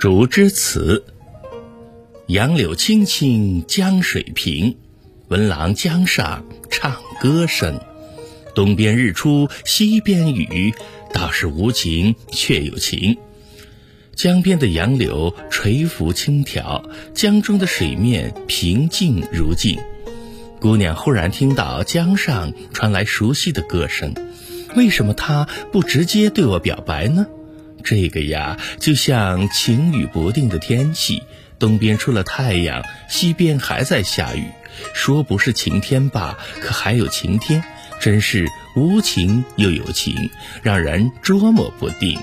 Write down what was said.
竹枝词。杨柳青青江水平，闻郎江上唱歌声。东边日出西边雨，道是无晴却有晴。江边的杨柳垂拂轻佻，江中的水面平静如镜。姑娘忽然听到江上传来熟悉的歌声，为什么她不直接对我表白呢？这个呀，就像晴雨不定的天气，东边出了太阳，西边还在下雨。说不是晴天吧，可还有晴天，真是无情又有情，让人捉摸不定。